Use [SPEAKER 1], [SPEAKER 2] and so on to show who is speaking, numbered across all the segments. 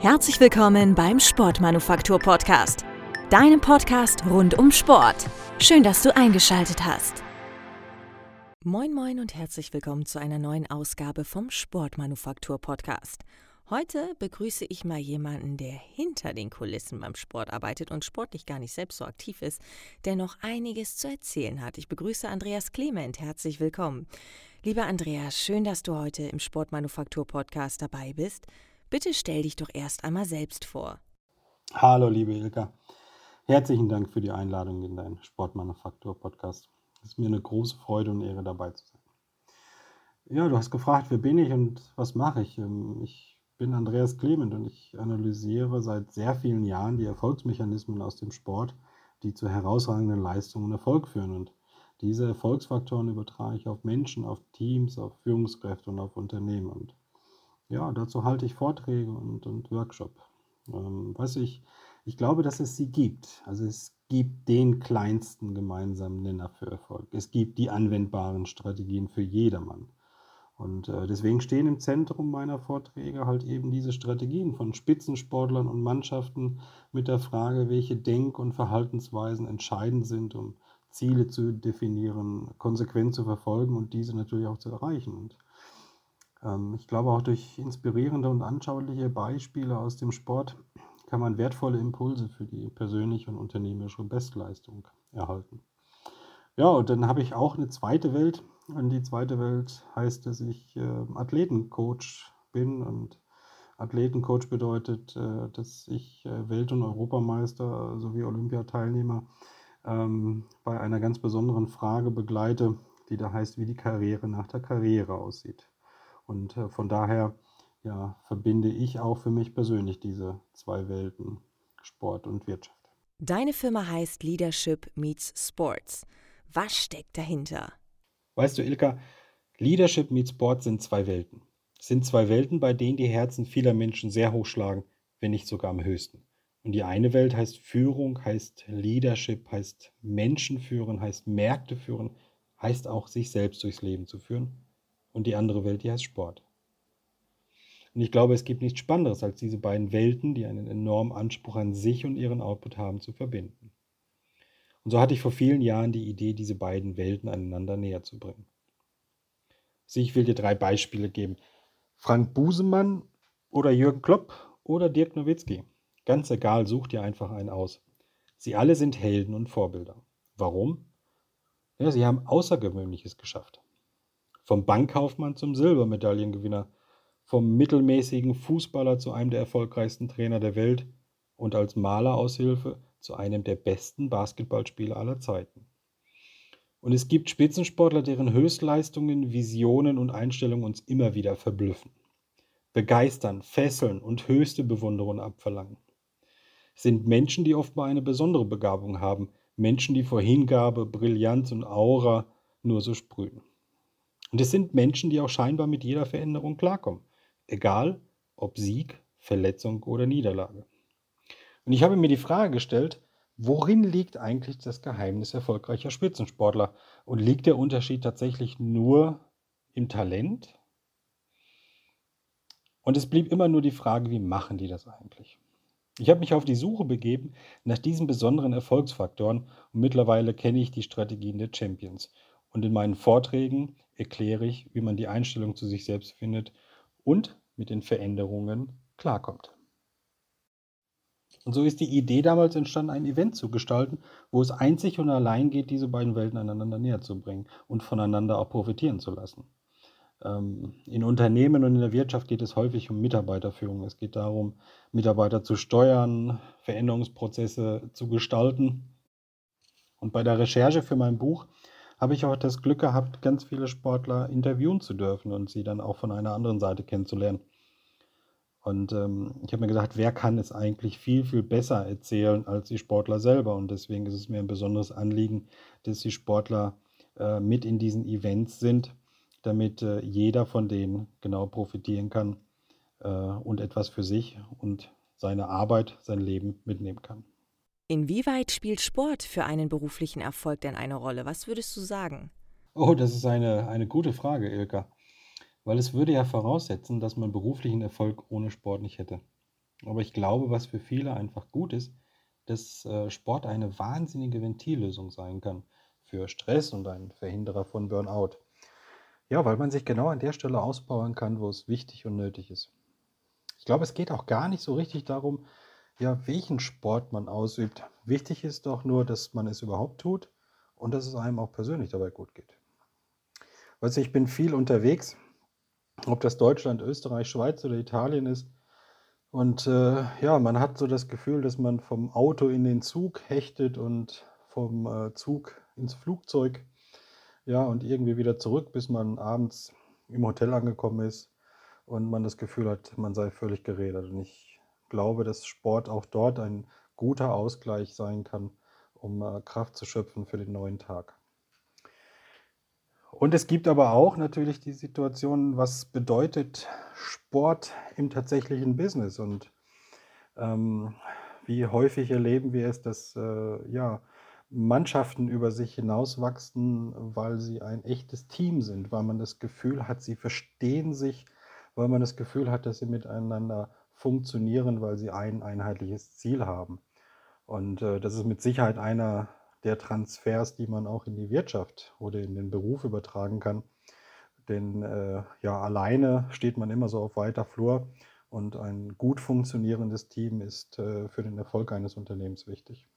[SPEAKER 1] Herzlich willkommen beim Sportmanufaktur Podcast, deinem Podcast rund um Sport. Schön, dass du eingeschaltet hast. Moin moin und herzlich willkommen zu einer neuen Ausgabe vom Sportmanufaktur Podcast. Heute begrüße ich mal jemanden, der hinter den Kulissen beim Sport arbeitet und sportlich gar nicht selbst so aktiv ist, der noch einiges zu erzählen hat. Ich begrüße Andreas Clement. Herzlich willkommen. Lieber Andreas, schön, dass du heute im Sportmanufaktur Podcast dabei bist. Bitte stell dich doch erst einmal selbst vor.
[SPEAKER 2] Hallo, liebe Ilka. Herzlichen Dank für die Einladung in deinen Sportmanufaktur-Podcast. Es ist mir eine große Freude und Ehre, dabei zu sein. Ja, du hast gefragt, wer bin ich und was mache ich? Ähm, ich bin Andreas Clement und ich analysiere seit sehr vielen Jahren die Erfolgsmechanismen aus dem Sport, die zu herausragenden Leistungen und Erfolg führen. Und diese Erfolgsfaktoren übertrage ich auf Menschen, auf Teams, auf Führungskräfte und auf Unternehmen. Und ja, dazu halte ich Vorträge und, und Workshop. Ähm, weiß ich, ich glaube, dass es sie gibt. Also es gibt den kleinsten gemeinsamen Nenner für Erfolg. Es gibt die anwendbaren Strategien für jedermann. Und äh, deswegen stehen im Zentrum meiner Vorträge halt eben diese Strategien von Spitzensportlern und Mannschaften mit der Frage, welche Denk- und Verhaltensweisen entscheidend sind, um Ziele zu definieren, konsequent zu verfolgen und diese natürlich auch zu erreichen. Und ich glaube, auch durch inspirierende und anschauliche Beispiele aus dem Sport kann man wertvolle Impulse für die persönliche und unternehmerische Bestleistung erhalten. Ja, und dann habe ich auch eine zweite Welt. Und die zweite Welt heißt, dass ich äh, Athletencoach bin. Und Athletencoach bedeutet, äh, dass ich äh, Welt- und Europameister sowie Olympiateilnehmer ähm, bei einer ganz besonderen Frage begleite, die da heißt, wie die Karriere nach der Karriere aussieht. Und äh, von daher ja, verbinde ich auch für mich persönlich diese zwei Welten, Sport und Wirtschaft.
[SPEAKER 1] Deine Firma heißt Leadership Meets Sports. Was steckt dahinter?
[SPEAKER 2] Weißt du, Ilka, Leadership meets Sport sind zwei Welten. Es sind zwei Welten, bei denen die Herzen vieler Menschen sehr hoch schlagen, wenn nicht sogar am höchsten. Und die eine Welt heißt Führung, heißt Leadership, heißt Menschen führen, heißt Märkte führen, heißt auch sich selbst durchs Leben zu führen und die andere Welt, die heißt Sport. Und ich glaube, es gibt nichts Spannenderes, als diese beiden Welten, die einen enormen Anspruch an sich und ihren Output haben, zu verbinden. Und so hatte ich vor vielen Jahren die Idee, diese beiden Welten einander näher zu bringen. Also ich will dir drei Beispiele geben. Frank Busemann oder Jürgen Klopp oder Dirk Nowitzki. Ganz egal, such dir einfach einen aus. Sie alle sind Helden und Vorbilder. Warum? Ja, sie haben Außergewöhnliches geschafft. Vom Bankkaufmann zum Silbermedaillengewinner, vom mittelmäßigen Fußballer zu einem der erfolgreichsten Trainer der Welt und als Maleraushilfe zu einem der besten Basketballspieler aller Zeiten. Und es gibt Spitzensportler, deren Höchstleistungen, Visionen und Einstellungen uns immer wieder verblüffen, begeistern, fesseln und höchste Bewunderung abverlangen. Es sind Menschen, die oft mal eine besondere Begabung haben, Menschen, die vor Hingabe, Brillanz und Aura nur so sprühen. Und es sind Menschen, die auch scheinbar mit jeder Veränderung klarkommen, egal ob Sieg, Verletzung oder Niederlage. Und ich habe mir die Frage gestellt, worin liegt eigentlich das Geheimnis erfolgreicher Spitzensportler? Und liegt der Unterschied tatsächlich nur im Talent? Und es blieb immer nur die Frage, wie machen die das eigentlich? Ich habe mich auf die Suche begeben nach diesen besonderen Erfolgsfaktoren und mittlerweile kenne ich die Strategien der Champions. Und in meinen Vorträgen erkläre ich, wie man die Einstellung zu sich selbst findet und mit den Veränderungen klarkommt. Und so ist die Idee damals entstanden, ein Event zu gestalten, wo es einzig und allein geht, diese beiden Welten einander näher zu bringen und voneinander auch profitieren zu lassen. Ähm, in Unternehmen und in der Wirtschaft geht es häufig um Mitarbeiterführung. Es geht darum, Mitarbeiter zu steuern, Veränderungsprozesse zu gestalten. Und bei der Recherche für mein Buch habe ich auch das Glück gehabt, ganz viele Sportler interviewen zu dürfen und sie dann auch von einer anderen Seite kennenzulernen. Und ähm, ich habe mir gedacht, wer kann es eigentlich viel, viel besser erzählen als die Sportler selber? Und deswegen ist es mir ein besonderes Anliegen, dass die Sportler äh, mit in diesen Events sind, damit äh, jeder von denen genau profitieren kann äh, und etwas für sich und seine Arbeit, sein Leben mitnehmen kann.
[SPEAKER 1] Inwieweit spielt Sport für einen beruflichen Erfolg denn eine Rolle? Was würdest du sagen?
[SPEAKER 2] Oh, das ist eine, eine gute Frage, Ilka. Weil es würde ja voraussetzen, dass man beruflichen Erfolg ohne Sport nicht hätte. Aber ich glaube, was für viele einfach gut ist, dass äh, Sport eine wahnsinnige Ventillösung sein kann für Stress und ein Verhinderer von Burnout. Ja, weil man sich genau an der Stelle ausbauen kann, wo es wichtig und nötig ist. Ich glaube, es geht auch gar nicht so richtig darum, ja, welchen Sport man ausübt. Wichtig ist doch nur, dass man es überhaupt tut und dass es einem auch persönlich dabei gut geht. Weißt du, ich bin viel unterwegs, ob das Deutschland, Österreich, Schweiz oder Italien ist. Und äh, ja, man hat so das Gefühl, dass man vom Auto in den Zug hechtet und vom äh, Zug ins Flugzeug. Ja, und irgendwie wieder zurück, bis man abends im Hotel angekommen ist und man das Gefühl hat, man sei völlig geredet. Und ich glaube, dass Sport auch dort ein guter Ausgleich sein kann, um äh, Kraft zu schöpfen für den neuen Tag. Und es gibt aber auch natürlich die Situation, was bedeutet Sport im tatsächlichen Business und ähm, wie häufig erleben wir es, dass äh, ja, Mannschaften über sich hinauswachsen, weil sie ein echtes Team sind, weil man das Gefühl hat, sie verstehen sich, weil man das Gefühl hat, dass sie miteinander funktionieren, weil sie ein einheitliches Ziel haben. Und äh, das ist mit Sicherheit einer der Transfers, die man auch in die Wirtschaft oder in den Beruf übertragen kann. Denn äh, ja, alleine steht man immer so auf weiter Flur und ein gut funktionierendes Team ist äh, für den Erfolg eines Unternehmens wichtig.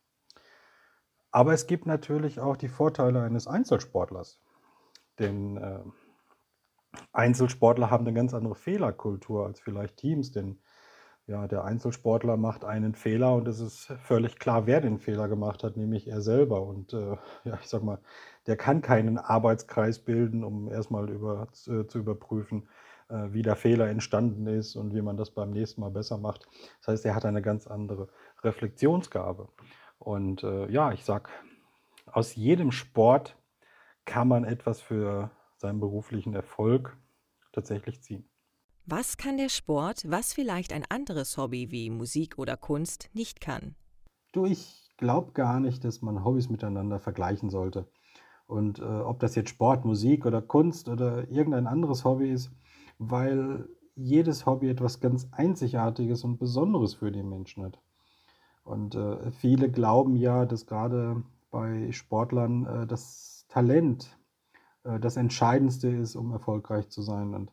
[SPEAKER 2] Aber es gibt natürlich auch die Vorteile eines Einzelsportlers. Denn äh, Einzelsportler haben eine ganz andere Fehlerkultur als vielleicht Teams, denn ja, der Einzelsportler macht einen Fehler und es ist völlig klar, wer den Fehler gemacht hat, nämlich er selber. Und äh, ja, ich sag mal, der kann keinen Arbeitskreis bilden, um erstmal über, zu, zu überprüfen, äh, wie der Fehler entstanden ist und wie man das beim nächsten Mal besser macht. Das heißt, er hat eine ganz andere Reflexionsgabe. Und äh, ja, ich sag, aus jedem Sport kann man etwas für seinen beruflichen Erfolg tatsächlich ziehen.
[SPEAKER 1] Was kann der Sport, was vielleicht ein anderes Hobby wie Musik oder Kunst nicht kann?
[SPEAKER 2] Du, ich glaube gar nicht, dass man Hobbys miteinander vergleichen sollte. Und äh, ob das jetzt Sport, Musik oder Kunst oder irgendein anderes Hobby ist, weil jedes Hobby etwas ganz Einzigartiges und Besonderes für den Menschen hat. Und äh, viele glauben ja, dass gerade bei Sportlern äh, das Talent äh, das Entscheidendste ist, um erfolgreich zu sein. Und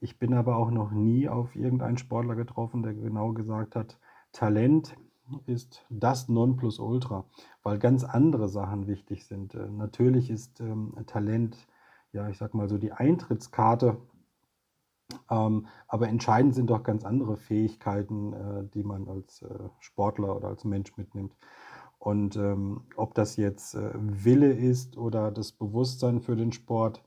[SPEAKER 2] ich bin aber auch noch nie auf irgendeinen Sportler getroffen, der genau gesagt hat, Talent ist das Nonplusultra, weil ganz andere Sachen wichtig sind. Äh, natürlich ist ähm, Talent, ja, ich sag mal so die Eintrittskarte, ähm, aber entscheidend sind doch ganz andere Fähigkeiten, äh, die man als äh, Sportler oder als Mensch mitnimmt. Und ähm, ob das jetzt äh, Wille ist oder das Bewusstsein für den Sport,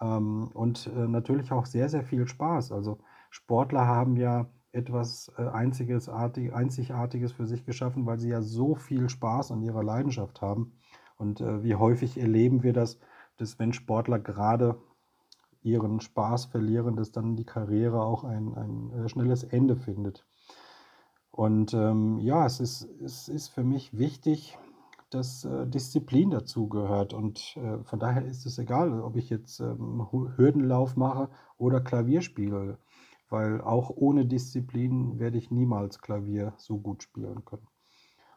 [SPEAKER 2] ähm, und äh, natürlich auch sehr, sehr viel Spaß. Also Sportler haben ja etwas äh, Einzigartiges für sich geschaffen, weil sie ja so viel Spaß an ihrer Leidenschaft haben. Und äh, wie häufig erleben wir das, dass wenn Sportler gerade ihren Spaß verlieren, dass dann die Karriere auch ein, ein schnelles Ende findet. Und ähm, ja, es ist, es ist für mich wichtig, dass äh, Disziplin dazu gehört. Und äh, von daher ist es egal, ob ich jetzt ähm, Hürdenlauf mache oder Klavier spiele, weil auch ohne Disziplin werde ich niemals Klavier so gut spielen können.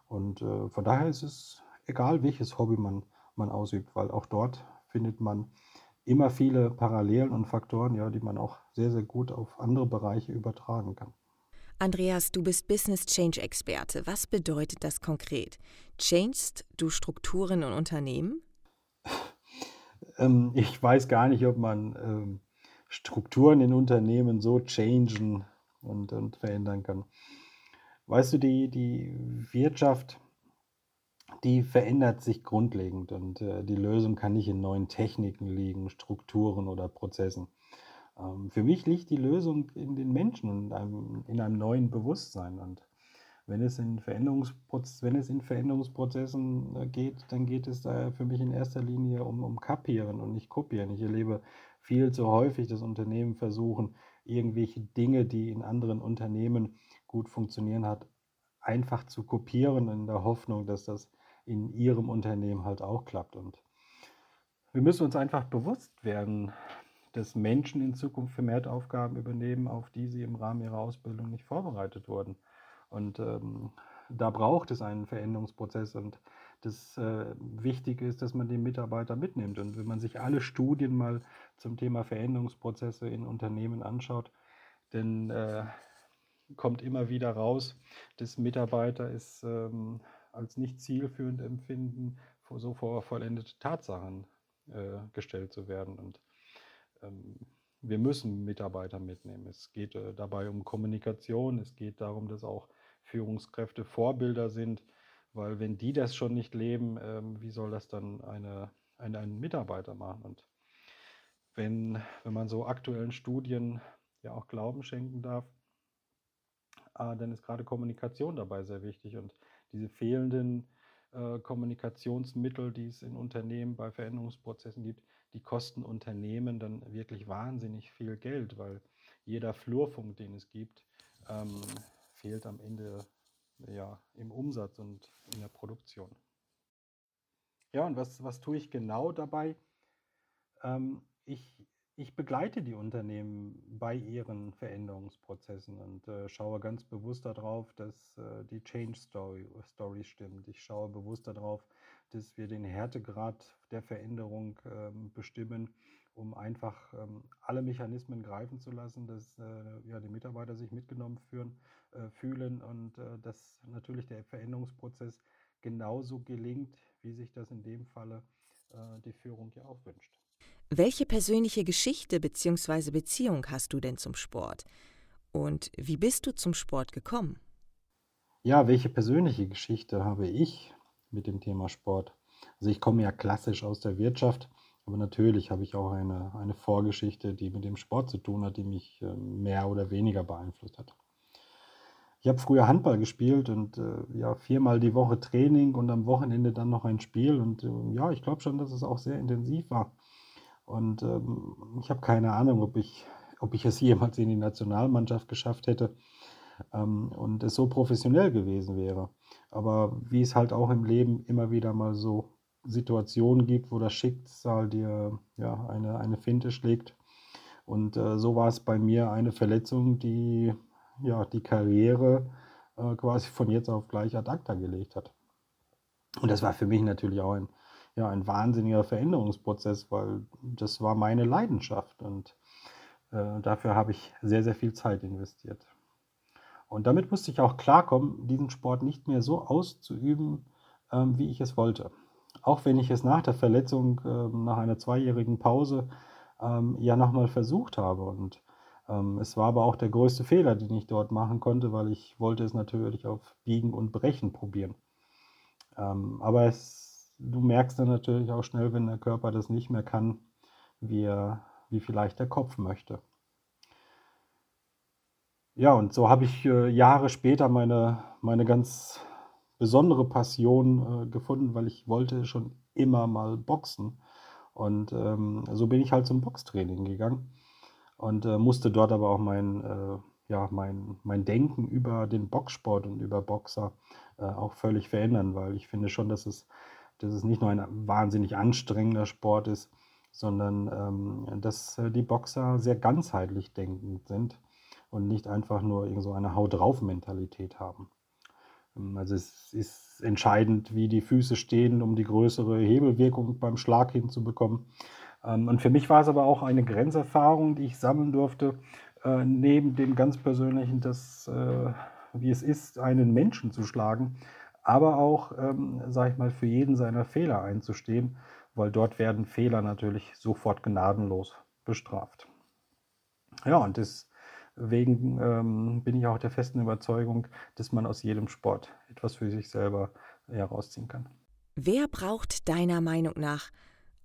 [SPEAKER 2] Und äh, von daher ist es egal, welches Hobby man, man ausübt, weil auch dort findet man immer viele Parallelen und Faktoren, ja, die man auch sehr, sehr gut auf andere Bereiche übertragen kann.
[SPEAKER 1] Andreas, du bist Business Change Experte. Was bedeutet das konkret? Changest du Strukturen und Unternehmen?
[SPEAKER 2] Ähm, ich weiß gar nicht, ob man ähm, Strukturen in Unternehmen so changen und, und verändern kann. Weißt du, die, die Wirtschaft, die verändert sich grundlegend und äh, die Lösung kann nicht in neuen Techniken liegen, Strukturen oder Prozessen. Ähm, für mich liegt die Lösung in den Menschen und einem, in einem neuen Bewusstsein. Und wenn es, in Veränderungsproz wenn es in Veränderungsprozessen äh, geht, dann geht es da für mich in erster Linie um, um Kapieren und nicht Kopieren. Ich erlebe viel zu häufig, dass Unternehmen versuchen, irgendwelche Dinge, die in anderen Unternehmen gut funktionieren hat, einfach zu kopieren in der Hoffnung, dass das in ihrem Unternehmen halt auch klappt. Und wir müssen uns einfach bewusst werden, dass Menschen in Zukunft vermehrt Aufgaben übernehmen, auf die sie im Rahmen ihrer Ausbildung nicht vorbereitet wurden. Und ähm, da braucht es einen Veränderungsprozess und das äh, Wichtige ist, dass man den Mitarbeiter mitnimmt. Und wenn man sich alle Studien mal zum Thema Veränderungsprozesse in Unternehmen anschaut, dann äh, kommt immer wieder raus, dass Mitarbeiter es ähm, als nicht zielführend empfinden, so vor vollendete Tatsachen äh, gestellt zu werden. Und wir müssen Mitarbeiter mitnehmen. Es geht äh, dabei um Kommunikation, es geht darum, dass auch Führungskräfte Vorbilder sind, weil wenn die das schon nicht leben, ähm, wie soll das dann eine, eine, ein Mitarbeiter machen? Und wenn, wenn man so aktuellen Studien ja auch Glauben schenken darf, äh, dann ist gerade Kommunikation dabei sehr wichtig. Und diese fehlenden äh, Kommunikationsmittel, die es in Unternehmen bei Veränderungsprozessen gibt, die kosten Unternehmen dann wirklich wahnsinnig viel Geld, weil jeder Flurfunk, den es gibt, ähm, fehlt am Ende ja, im Umsatz und in der Produktion. Ja, und was, was tue ich genau dabei? Ähm, ich ich begleite die Unternehmen bei ihren Veränderungsprozessen und äh, schaue ganz bewusst darauf, dass äh, die Change Story, Story stimmt. Ich schaue bewusst darauf, dass wir den Härtegrad der Veränderung ähm, bestimmen, um einfach ähm, alle Mechanismen greifen zu lassen, dass äh, ja, die Mitarbeiter sich mitgenommen führen, äh, fühlen und äh, dass natürlich der Veränderungsprozess genauso gelingt, wie sich das in dem Falle äh, die Führung ja auch wünscht.
[SPEAKER 1] Welche persönliche Geschichte bzw. Beziehung hast du denn zum Sport? Und wie bist du zum Sport gekommen?
[SPEAKER 2] Ja, welche persönliche Geschichte habe ich mit dem Thema Sport? Also ich komme ja klassisch aus der Wirtschaft, aber natürlich habe ich auch eine, eine Vorgeschichte, die mit dem Sport zu tun hat, die mich äh, mehr oder weniger beeinflusst hat. Ich habe früher Handball gespielt und äh, ja, viermal die Woche Training und am Wochenende dann noch ein Spiel. Und äh, ja, ich glaube schon, dass es auch sehr intensiv war. Und ähm, ich habe keine Ahnung, ob ich, ob ich es jemals in die Nationalmannschaft geschafft hätte ähm, und es so professionell gewesen wäre. Aber wie es halt auch im Leben immer wieder mal so Situationen gibt, wo das Schicksal dir ja, eine, eine Finte schlägt. Und äh, so war es bei mir eine Verletzung, die ja, die Karriere äh, quasi von jetzt auf gleich ad acta gelegt hat. Und das war für mich natürlich auch ein ja, ein wahnsinniger Veränderungsprozess, weil das war meine Leidenschaft und äh, dafür habe ich sehr, sehr viel Zeit investiert. Und damit musste ich auch klarkommen, diesen Sport nicht mehr so auszuüben, ähm, wie ich es wollte. Auch wenn ich es nach der Verletzung, äh, nach einer zweijährigen Pause, ähm, ja nochmal versucht habe. Und ähm, es war aber auch der größte Fehler, den ich dort machen konnte, weil ich wollte es natürlich auf Biegen und Brechen probieren. Ähm, aber es du merkst dann natürlich auch schnell, wenn der Körper das nicht mehr kann, wie, wie vielleicht der Kopf möchte. Ja, und so habe ich äh, Jahre später meine, meine ganz besondere Passion äh, gefunden, weil ich wollte schon immer mal boxen. Und ähm, so bin ich halt zum Boxtraining gegangen und äh, musste dort aber auch mein, äh, ja, mein, mein Denken über den Boxsport und über Boxer äh, auch völlig verändern, weil ich finde schon, dass es dass es nicht nur ein wahnsinnig anstrengender Sport ist, sondern ähm, dass äh, die Boxer sehr ganzheitlich denkend sind und nicht einfach nur irgend so eine Haut drauf Mentalität haben. Ähm, also es ist entscheidend, wie die Füße stehen, um die größere Hebelwirkung beim Schlag hinzubekommen. Ähm, und für mich war es aber auch eine Grenzerfahrung, die ich sammeln durfte, äh, neben dem ganz persönlichen, dass, äh, wie es ist, einen Menschen zu schlagen, aber auch, ähm, sage ich mal, für jeden seiner Fehler einzustehen, weil dort werden Fehler natürlich sofort gnadenlos bestraft. Ja, und deswegen ähm, bin ich auch der festen Überzeugung, dass man aus jedem Sport etwas für sich selber herausziehen kann.
[SPEAKER 1] Wer braucht deiner Meinung nach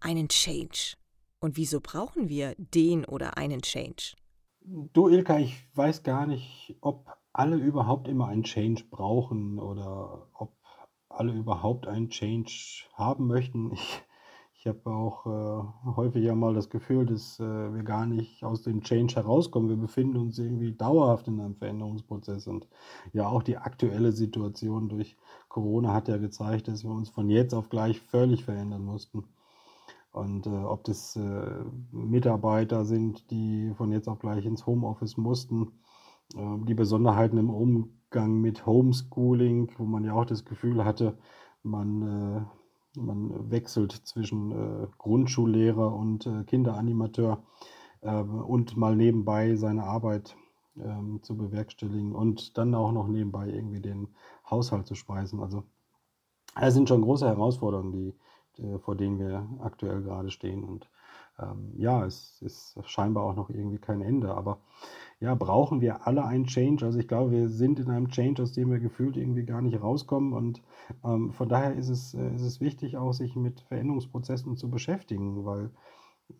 [SPEAKER 1] einen Change? Und wieso brauchen wir den oder einen Change?
[SPEAKER 2] Du, Ilka, ich weiß gar nicht, ob alle überhaupt immer einen Change brauchen oder ob alle überhaupt einen Change haben möchten. Ich, ich habe auch äh, häufig ja mal das Gefühl, dass äh, wir gar nicht aus dem Change herauskommen. Wir befinden uns irgendwie dauerhaft in einem Veränderungsprozess. Und ja, auch die aktuelle Situation durch Corona hat ja gezeigt, dass wir uns von jetzt auf gleich völlig verändern mussten. Und äh, ob das äh, Mitarbeiter sind, die von jetzt auf gleich ins Homeoffice mussten, äh, die Besonderheiten im Umgang Umgang mit Homeschooling, wo man ja auch das Gefühl hatte, man, äh, man wechselt zwischen äh, Grundschullehrer und äh, Kinderanimateur ähm, und mal nebenbei seine Arbeit ähm, zu bewerkstelligen und dann auch noch nebenbei irgendwie den Haushalt zu speisen. Also es sind schon große Herausforderungen, die, die, vor denen wir aktuell gerade stehen. Und ähm, ja, es ist scheinbar auch noch irgendwie kein Ende. Aber ja, brauchen wir alle einen Change? Also ich glaube, wir sind in einem Change, aus dem wir gefühlt irgendwie gar nicht rauskommen. Und ähm, von daher ist es, äh, ist es wichtig, auch sich mit Veränderungsprozessen zu beschäftigen, weil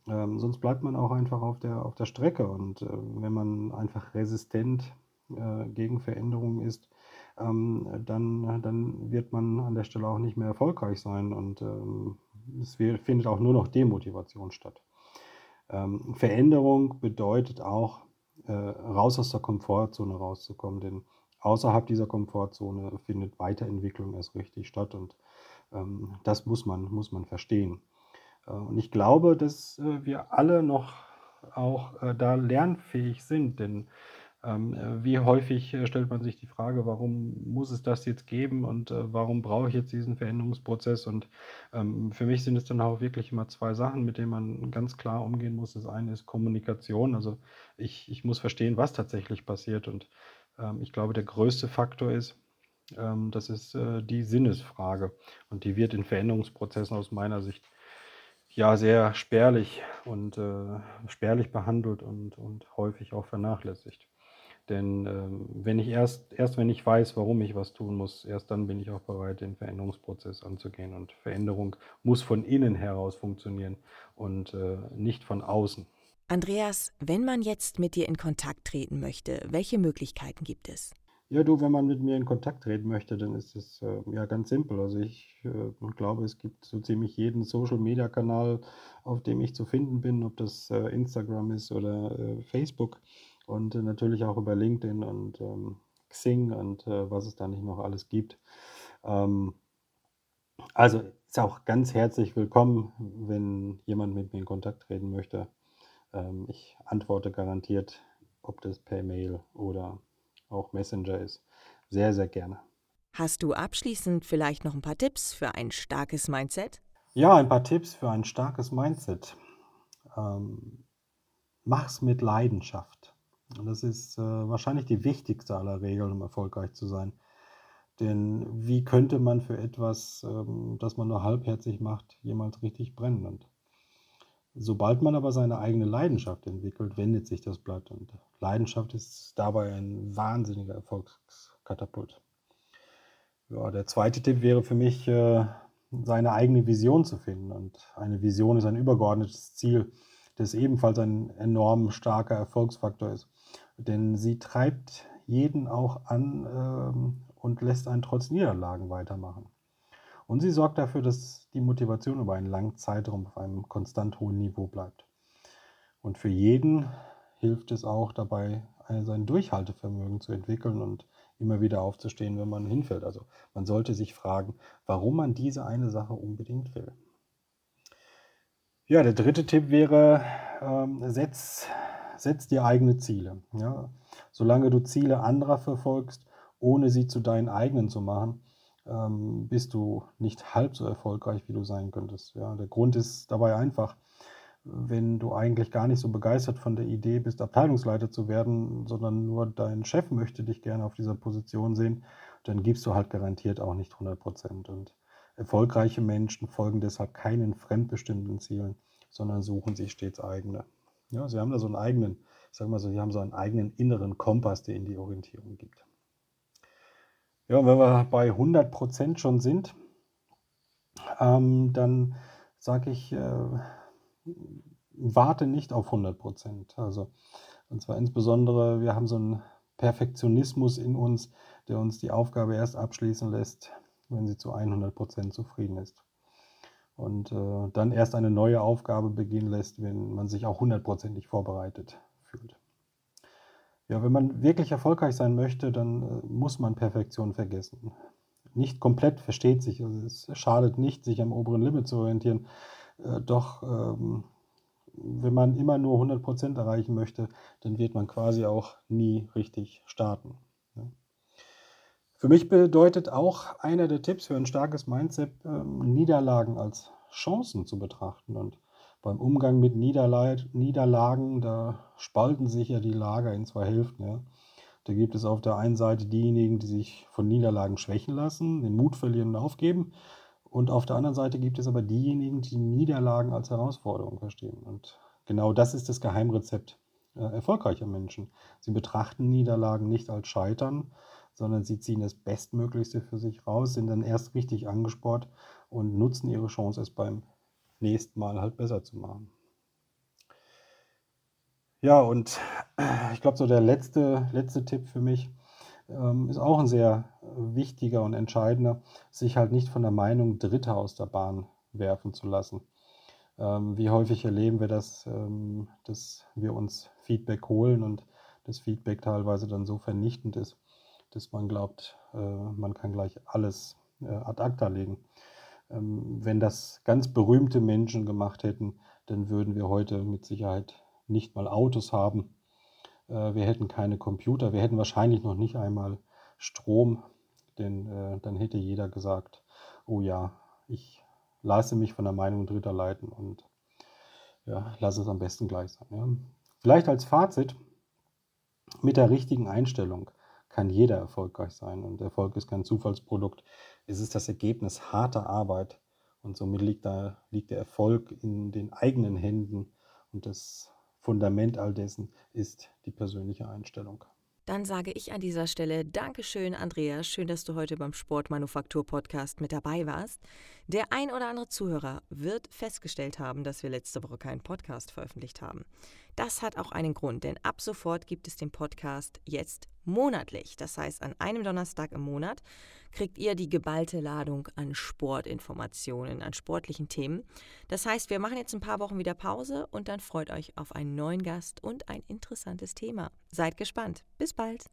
[SPEAKER 2] ähm, sonst bleibt man auch einfach auf der, auf der Strecke. Und äh, wenn man einfach resistent äh, gegen Veränderungen ist, ähm, dann, dann wird man an der Stelle auch nicht mehr erfolgreich sein und ähm, es findet auch nur noch Demotivation statt. Ähm, Veränderung bedeutet auch, äh, raus aus der Komfortzone rauszukommen, denn außerhalb dieser Komfortzone findet Weiterentwicklung erst richtig statt und ähm, das muss man, muss man verstehen. Äh, und ich glaube, dass äh, wir alle noch auch äh, da lernfähig sind, denn wie häufig stellt man sich die Frage, warum muss es das jetzt geben und warum brauche ich jetzt diesen Veränderungsprozess? Und ähm, für mich sind es dann auch wirklich immer zwei Sachen, mit denen man ganz klar umgehen muss. Das eine ist Kommunikation, also ich, ich muss verstehen, was tatsächlich passiert. Und ähm, ich glaube, der größte Faktor ist, das ist die Sinnesfrage. Und die wird in Veränderungsprozessen aus meiner Sicht ja sehr spärlich und äh, spärlich behandelt und, und häufig auch vernachlässigt. Denn ähm, wenn ich erst, erst wenn ich weiß, warum ich was tun muss, erst dann bin ich auch bereit, den Veränderungsprozess anzugehen. Und Veränderung muss von innen heraus funktionieren und äh, nicht von außen.
[SPEAKER 1] Andreas, wenn man jetzt mit dir in Kontakt treten möchte, welche Möglichkeiten gibt es?
[SPEAKER 2] Ja, du, wenn man mit mir in Kontakt treten möchte, dann ist es äh, ja ganz simpel. Also ich äh, glaube, es gibt so ziemlich jeden Social-Media-Kanal, auf dem ich zu finden bin, ob das äh, Instagram ist oder äh, Facebook und äh, natürlich auch über LinkedIn und ähm, Xing und äh, was es da nicht noch alles gibt. Ähm, also ist auch ganz herzlich willkommen, wenn jemand mit mir in Kontakt treten möchte. Ähm, ich antworte garantiert, ob das per Mail oder auch Messenger ist. Sehr, sehr gerne.
[SPEAKER 1] Hast du abschließend vielleicht noch ein paar Tipps für ein starkes Mindset?
[SPEAKER 2] Ja, ein paar Tipps für ein starkes Mindset. Ähm, mach's mit Leidenschaft. Und das ist äh, wahrscheinlich die wichtigste aller Regeln, um erfolgreich zu sein. Denn wie könnte man für etwas, ähm, das man nur halbherzig macht, jemals richtig brennen? Und Sobald man aber seine eigene Leidenschaft entwickelt, wendet sich das Blatt und Leidenschaft ist dabei ein wahnsinniger Erfolgskatapult. Ja, der zweite Tipp wäre für mich, äh, seine eigene Vision zu finden. Und eine Vision ist ein übergeordnetes Ziel, das ebenfalls ein enorm starker Erfolgsfaktor ist. Denn sie treibt jeden auch an ähm, und lässt einen trotz Niederlagen weitermachen. Und sie sorgt dafür, dass die Motivation über einen langen Zeitraum auf einem konstant hohen Niveau bleibt. Und für jeden hilft es auch dabei, sein Durchhaltevermögen zu entwickeln und immer wieder aufzustehen, wenn man hinfällt. Also man sollte sich fragen, warum man diese eine Sache unbedingt will. Ja, der dritte Tipp wäre, ähm, setz, setz dir eigene Ziele. Ja? Solange du Ziele anderer verfolgst, ohne sie zu deinen eigenen zu machen, ähm, bist du nicht halb so erfolgreich, wie du sein könntest. Ja, der Grund ist dabei einfach, wenn du eigentlich gar nicht so begeistert von der Idee bist, Abteilungsleiter zu werden, sondern nur dein Chef möchte dich gerne auf dieser Position sehen, dann gibst du halt garantiert auch nicht 100 Prozent. Und erfolgreiche Menschen folgen deshalb keinen fremdbestimmten Zielen, sondern suchen sich stets eigene. Ja, sie haben da so einen eigenen, ich sage mal so, sie haben so einen eigenen inneren Kompass, der ihnen die Orientierung gibt. Ja, wenn wir bei 100 Prozent schon sind, ähm, dann sage ich, äh, warte nicht auf 100 Prozent. Also, und zwar insbesondere, wir haben so einen Perfektionismus in uns, der uns die Aufgabe erst abschließen lässt, wenn sie zu 100 Prozent zufrieden ist. Und äh, dann erst eine neue Aufgabe beginnen lässt, wenn man sich auch hundertprozentig vorbereitet fühlt. Ja, wenn man wirklich erfolgreich sein möchte, dann äh, muss man Perfektion vergessen. Nicht komplett versteht sich, also es schadet nicht, sich am oberen Limit zu orientieren. Äh, doch ähm, wenn man immer nur 100% erreichen möchte, dann wird man quasi auch nie richtig starten. Für mich bedeutet auch einer der Tipps für ein starkes Mindset, ähm, Niederlagen als Chancen zu betrachten. Und beim Umgang mit Niederlagen, da spalten sich ja die Lager in zwei Hälften. Ja. Da gibt es auf der einen Seite diejenigen, die sich von Niederlagen schwächen lassen, den Mut verlieren und aufgeben. Und auf der anderen Seite gibt es aber diejenigen, die Niederlagen als Herausforderung verstehen. Und genau das ist das Geheimrezept äh, erfolgreicher Menschen. Sie betrachten Niederlagen nicht als Scheitern, sondern sie ziehen das Bestmöglichste für sich raus, sind dann erst richtig angespornt und nutzen ihre Chance, es beim nächsten Mal halt besser zu machen. Ja, und ich glaube, so der letzte, letzte Tipp für mich ähm, ist auch ein sehr wichtiger und entscheidender, sich halt nicht von der Meinung Dritter aus der Bahn werfen zu lassen. Ähm, wie häufig erleben wir das, ähm, dass wir uns Feedback holen und das Feedback teilweise dann so vernichtend ist, dass man glaubt, äh, man kann gleich alles äh, ad acta legen. Ähm, wenn das ganz berühmte Menschen gemacht hätten, dann würden wir heute mit Sicherheit nicht mal Autos haben. Äh, wir hätten keine Computer, wir hätten wahrscheinlich noch nicht einmal Strom, denn dann hätte jeder gesagt, oh ja, ich lasse mich von der Meinung Dritter leiten und ja, lasse es am besten gleich sein. Ja. Vielleicht als Fazit, mit der richtigen Einstellung kann jeder erfolgreich sein und Erfolg ist kein Zufallsprodukt. Es ist das Ergebnis harter Arbeit und somit liegt, da, liegt der Erfolg in den eigenen Händen und das Fundament all dessen ist die persönliche Einstellung.
[SPEAKER 1] Dann sage ich an dieser Stelle Dankeschön, Andreas. Schön, dass du heute beim Sportmanufaktur-Podcast mit dabei warst. Der ein oder andere Zuhörer wird festgestellt haben, dass wir letzte Woche keinen Podcast veröffentlicht haben. Das hat auch einen Grund, denn ab sofort gibt es den Podcast jetzt monatlich. Das heißt, an einem Donnerstag im Monat kriegt ihr die geballte Ladung an Sportinformationen, an sportlichen Themen. Das heißt, wir machen jetzt ein paar Wochen wieder Pause und dann freut euch auf einen neuen Gast und ein interessantes Thema. Seid gespannt. Bis bald.